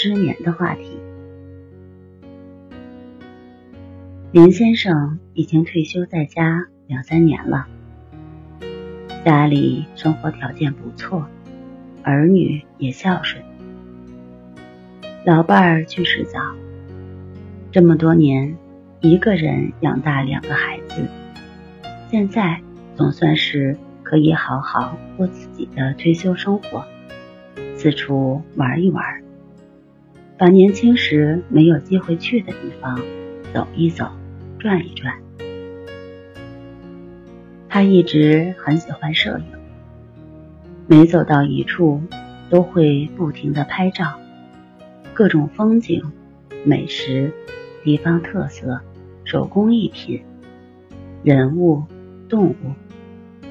失眠的话题。林先生已经退休在家两三年了，家里生活条件不错，儿女也孝顺。老伴儿去世早，这么多年一个人养大两个孩子，现在总算是可以好好过自己的退休生活，四处玩一玩。把年轻时没有机会去的地方走一走、转一转。他一直很喜欢摄影，每走到一处都会不停的拍照，各种风景、美食、地方特色、手工艺品、人物、动物，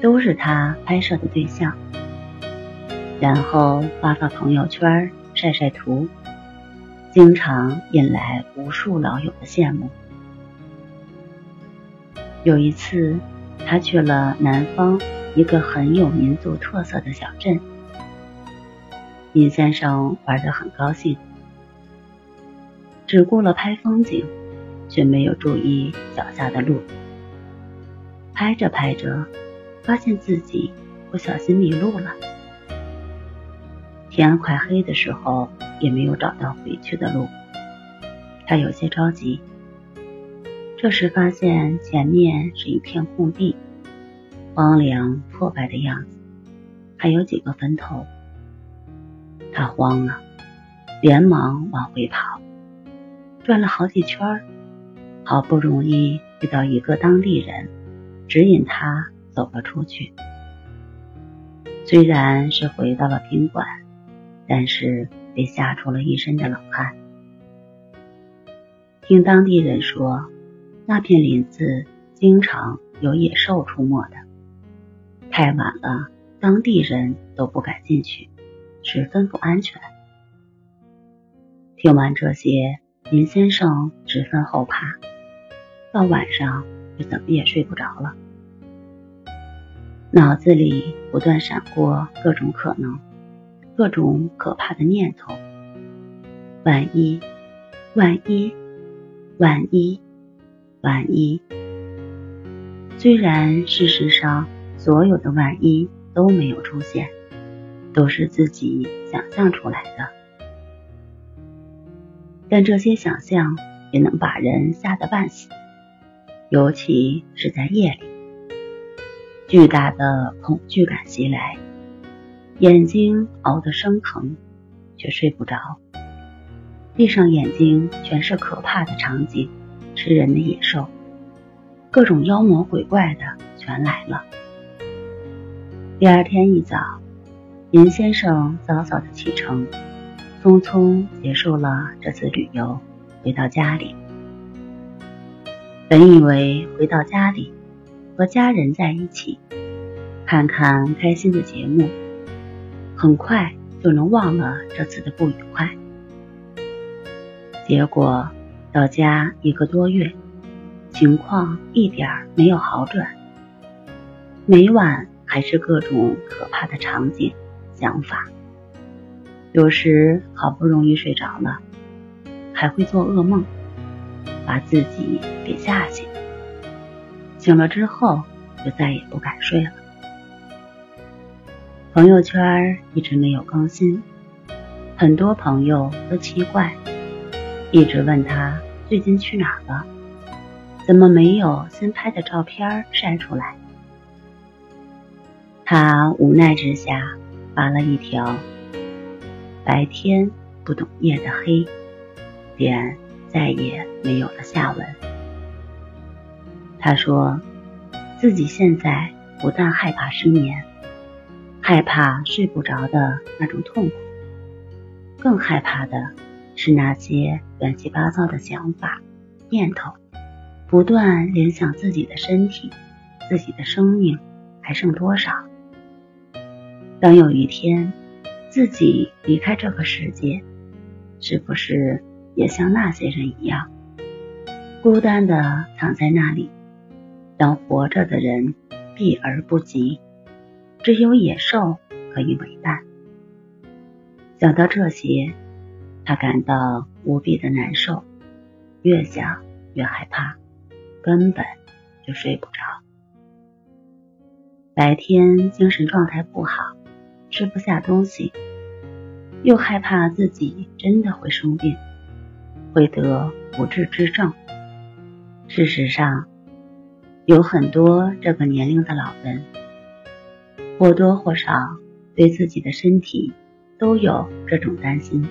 都是他拍摄的对象，然后发发朋友圈，晒晒图。经常引来无数老友的羡慕。有一次，他去了南方一个很有民族特色的小镇，尹先生玩得很高兴，只顾了拍风景，却没有注意脚下的路。拍着拍着，发现自己不小心迷路了。天快黑的时候。也没有找到回去的路，他有些着急。这时发现前面是一片空地，荒凉破败的样子，还有几个坟头。他慌了，连忙往回跑，转了好几圈，好不容易遇到一个当地人，指引他走了出去。虽然是回到了宾馆，但是。被吓出了一身的冷汗。听当地人说，那片林子经常有野兽出没的，太晚了，当地人都不敢进去，十分不安全。听完这些，林先生十分后怕，到晚上就怎么也睡不着了，脑子里不断闪过各种可能。各种可怕的念头，万一，万一，万一，万一。虽然事实上所有的万一都没有出现，都是自己想象出来的，但这些想象也能把人吓得半死，尤其是在夜里，巨大的恐惧感袭来。眼睛熬得生疼，却睡不着。闭上眼睛，全是可怕的场景，吃人的野兽，各种妖魔鬼怪的全来了。第二天一早，林先生早早的启程，匆匆结束了这次旅游，回到家里。本以为回到家里，和家人在一起，看看开心的节目。很快就能忘了这次的不愉快。结果到家一个多月，情况一点没有好转，每晚还是各种可怕的场景、想法。有时好不容易睡着了，还会做噩梦，把自己给吓醒。醒了之后就再也不敢睡了。朋友圈一直没有更新，很多朋友都奇怪，一直问他最近去哪了，怎么没有新拍的照片晒出来。他无奈之下发了一条：“白天不懂夜的黑”，便再也没有了下文。他说自己现在不但害怕失眠。害怕睡不着的那种痛苦，更害怕的是那些乱七八糟的想法、念头，不断联想自己的身体、自己的生命还剩多少。当有一天自己离开这个世界，是不是也像那些人一样，孤单的躺在那里，让活着的人避而不及？只有野兽可以为伴。想到这些，他感到无比的难受，越想越害怕，根本就睡不着。白天精神状态不好，吃不下东西，又害怕自己真的会生病，会得不治之症。事实上，有很多这个年龄的老人。或多或少对自己的身体都有这种担心，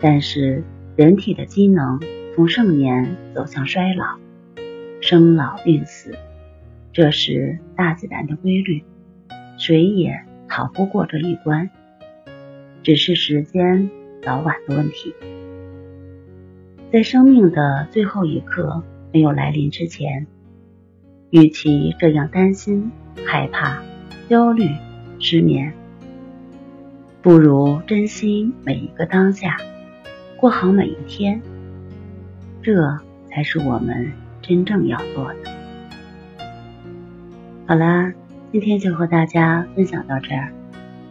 但是人体的机能从盛年走向衰老，生老病死，这是大自然的规律，谁也逃不过这一关，只是时间早晚的问题。在生命的最后一刻没有来临之前，与其这样担心害怕。焦虑、失眠，不如珍惜每一个当下，过好每一天，这才是我们真正要做的。好啦，今天就和大家分享到这儿，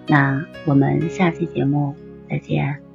那我们下期节目再见。